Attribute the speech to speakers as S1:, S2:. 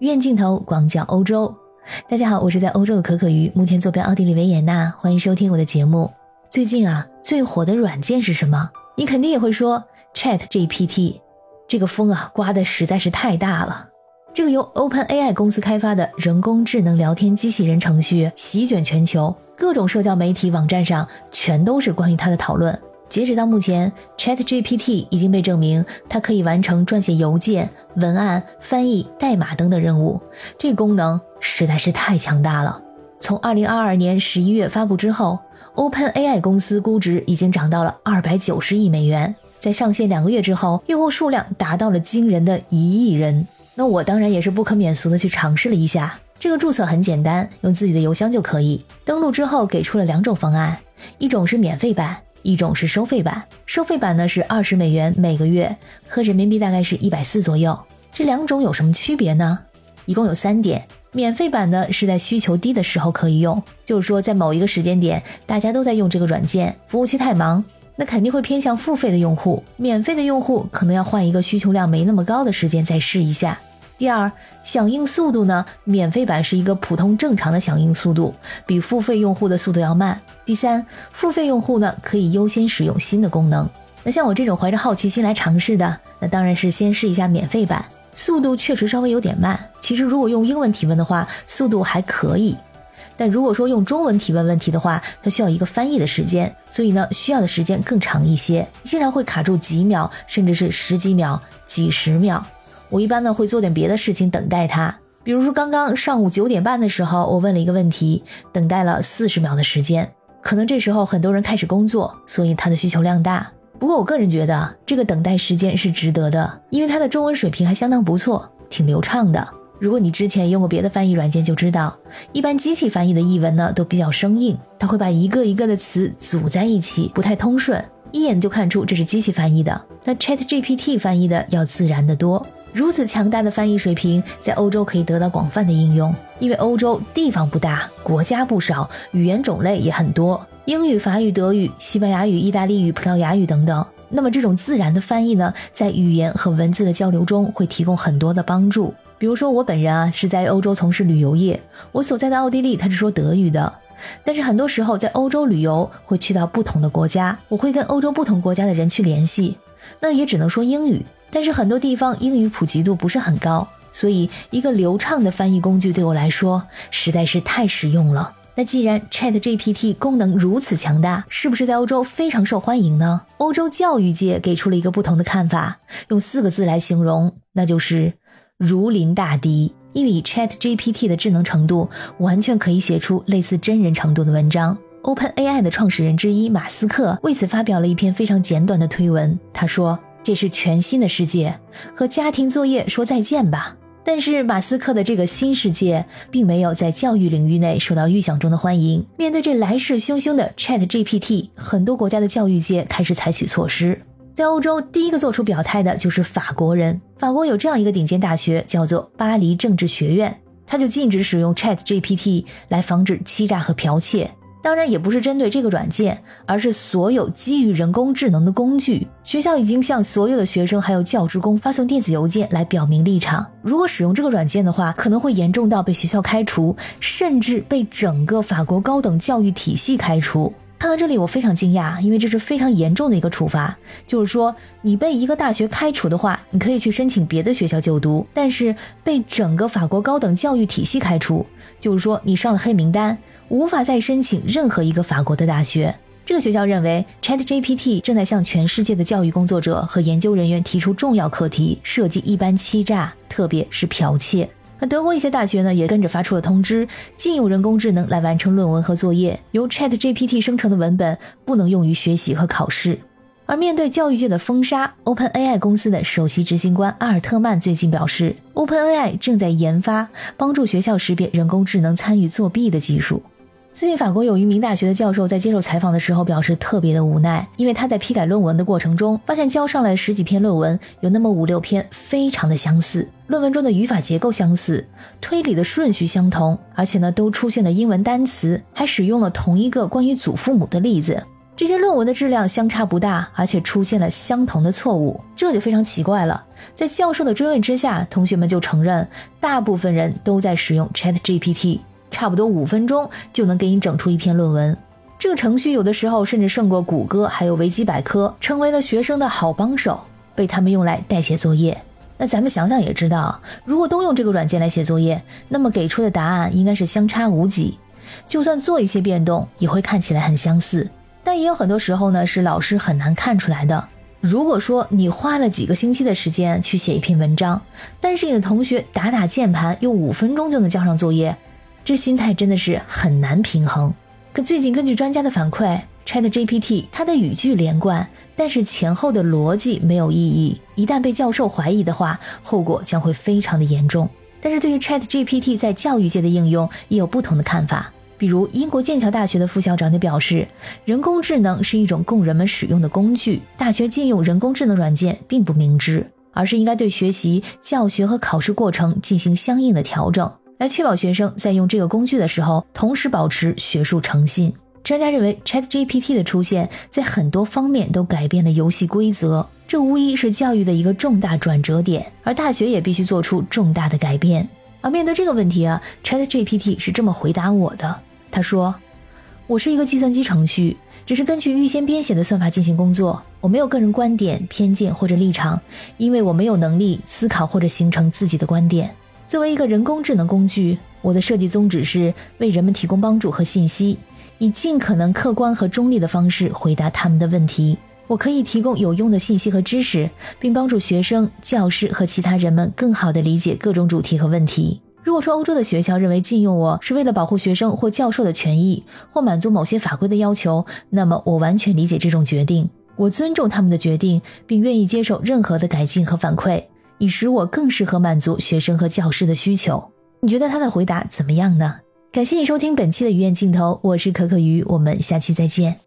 S1: 远镜头广角欧洲。大家好，我是在欧洲的可可鱼，目前坐标奥地利维也纳，欢迎收听我的节目。最近啊，最火的软件是什么？你肯定也会说 Chat GPT。这个风啊，刮的实在是太大了。这个由 OpenAI 公司开发的人工智能聊天机器人程序席卷全球，各种社交媒体网站上全都是关于它的讨论。截止到目前，ChatGPT 已经被证明它可以完成撰写邮件、文案、翻译、代码等等任务，这功能实在是太强大了。从2022年11月发布之后，OpenAI 公司估值已经涨到了290亿美元，在上线两个月之后，用户数量达到了惊人的一亿人。那我当然也是不可免俗的去尝试了一下，这个注册很简单，用自己的邮箱就可以。登录之后给出了两种方案，一种是免费版。一种是收费版，收费版呢是二十美元每个月，合人民币大概是一百四左右。这两种有什么区别呢？一共有三点。免费版呢是在需求低的时候可以用，就是说在某一个时间点大家都在用这个软件，服务器太忙，那肯定会偏向付费的用户。免费的用户可能要换一个需求量没那么高的时间再试一下。第二，响应速度呢，免费版是一个普通正常的响应速度，比付费用户的速度要慢。第三，付费用户呢可以优先使用新的功能。那像我这种怀着好奇心来尝试的，那当然是先试一下免费版，速度确实稍微有点慢。其实如果用英文提问的话，速度还可以，但如果说用中文提问问题的话，它需要一个翻译的时间，所以呢需要的时间更长一些，经常会卡住几秒，甚至是十几秒、几十秒。我一般呢会做点别的事情等待它。比如说刚刚上午九点半的时候，我问了一个问题，等待了四十秒的时间。可能这时候很多人开始工作，所以他的需求量大。不过我个人觉得这个等待时间是值得的，因为他的中文水平还相当不错，挺流畅的。如果你之前用过别的翻译软件，就知道，一般机器翻译的译文呢都比较生硬，它会把一个一个的词组在一起，不太通顺，一眼就看出这是机器翻译的。那 Chat GPT 翻译的要自然的多。如此强大的翻译水平，在欧洲可以得到广泛的应用，因为欧洲地方不大，国家不少，语言种类也很多，英语、法语、德语、西班牙语、意大利语、葡萄牙语等等。那么这种自然的翻译呢，在语言和文字的交流中会提供很多的帮助。比如说我本人啊是在欧洲从事旅游业，我所在的奥地利它是说德语的，但是很多时候在欧洲旅游会去到不同的国家，我会跟欧洲不同国家的人去联系，那也只能说英语。但是很多地方英语普及度不是很高，所以一个流畅的翻译工具对我来说实在是太实用了。那既然 Chat GPT 功能如此强大，是不是在欧洲非常受欢迎呢？欧洲教育界给出了一个不同的看法，用四个字来形容，那就是如临大敌。因为 Chat GPT 的智能程度，完全可以写出类似真人程度的文章。OpenAI 的创始人之一马斯克为此发表了一篇非常简短的推文，他说。这是全新的世界，和家庭作业说再见吧。但是马斯克的这个新世界并没有在教育领域内受到预想中的欢迎。面对这来势汹汹的 Chat GPT，很多国家的教育界开始采取措施。在欧洲，第一个做出表态的就是法国人。法国有这样一个顶尖大学，叫做巴黎政治学院，它就禁止使用 Chat GPT 来防止欺诈和剽窃。当然也不是针对这个软件，而是所有基于人工智能的工具。学校已经向所有的学生还有教职工发送电子邮件来表明立场。如果使用这个软件的话，可能会严重到被学校开除，甚至被整个法国高等教育体系开除。看到这里，我非常惊讶，因为这是非常严重的一个处罚。就是说，你被一个大学开除的话，你可以去申请别的学校就读；但是被整个法国高等教育体系开除，就是说你上了黑名单。无法再申请任何一个法国的大学。这个学校认为，ChatGPT 正在向全世界的教育工作者和研究人员提出重要课题，涉及一般欺诈，特别是剽窃。那德国一些大学呢，也跟着发出了通知，禁用人工智能来完成论文和作业，由 ChatGPT 生成的文本不能用于学习和考试。而面对教育界的封杀，OpenAI 公司的首席执行官阿尔特曼最近表示，OpenAI 正在研发帮助学校识别人工智能参与作弊的技术。最近，法国有一名大学的教授在接受采访的时候表示特别的无奈，因为他在批改论文的过程中，发现交上来十几篇论文，有那么五六篇非常的相似，论文中的语法结构相似，推理的顺序相同，而且呢都出现了英文单词，还使用了同一个关于祖父母的例子。这些论文的质量相差不大，而且出现了相同的错误，这就非常奇怪了。在教授的追问之下，同学们就承认，大部分人都在使用 Chat GPT，差不多五分钟就能给你整出一篇论文。这个程序有的时候甚至胜过谷歌，还有维基百科，成为了学生的好帮手，被他们用来代写作业。那咱们想想也知道，如果都用这个软件来写作业，那么给出的答案应该是相差无几，就算做一些变动，也会看起来很相似。但也有很多时候呢，是老师很难看出来的。如果说你花了几个星期的时间去写一篇文章，但是你的同学打打键盘用五分钟就能交上作业，这心态真的是很难平衡。可最近根据专家的反馈，Chat GPT 它的语句连贯，但是前后的逻辑没有意义。一旦被教授怀疑的话，后果将会非常的严重。但是对于 Chat GPT 在教育界的应用，也有不同的看法。比如，英国剑桥大学的副校长就表示，人工智能是一种供人们使用的工具，大学禁用人工智能软件并不明智，而是应该对学习、教学和考试过程进行相应的调整，来确保学生在用这个工具的时候，同时保持学术诚信。专家认为，ChatGPT 的出现在很多方面都改变了游戏规则，这无疑是教育的一个重大转折点，而大学也必须做出重大的改变。而面对这个问题啊，ChatGPT 是这么回答我的。他说：“我是一个计算机程序，只是根据预先编写的算法进行工作。我没有个人观点、偏见或者立场，因为我没有能力思考或者形成自己的观点。作为一个人工智能工具，我的设计宗旨是为人们提供帮助和信息，以尽可能客观和中立的方式回答他们的问题。我可以提供有用的信息和知识，并帮助学生、教师和其他人们更好地理解各种主题和问题。”如果说欧洲的学校认为禁用我是为了保护学生或教授的权益，或满足某些法规的要求，那么我完全理解这种决定，我尊重他们的决定，并愿意接受任何的改进和反馈，以使我更适合满足学生和教师的需求。你觉得他的回答怎么样呢？感谢你收听本期的鱼眼镜头，我是可可鱼，我们下期再见。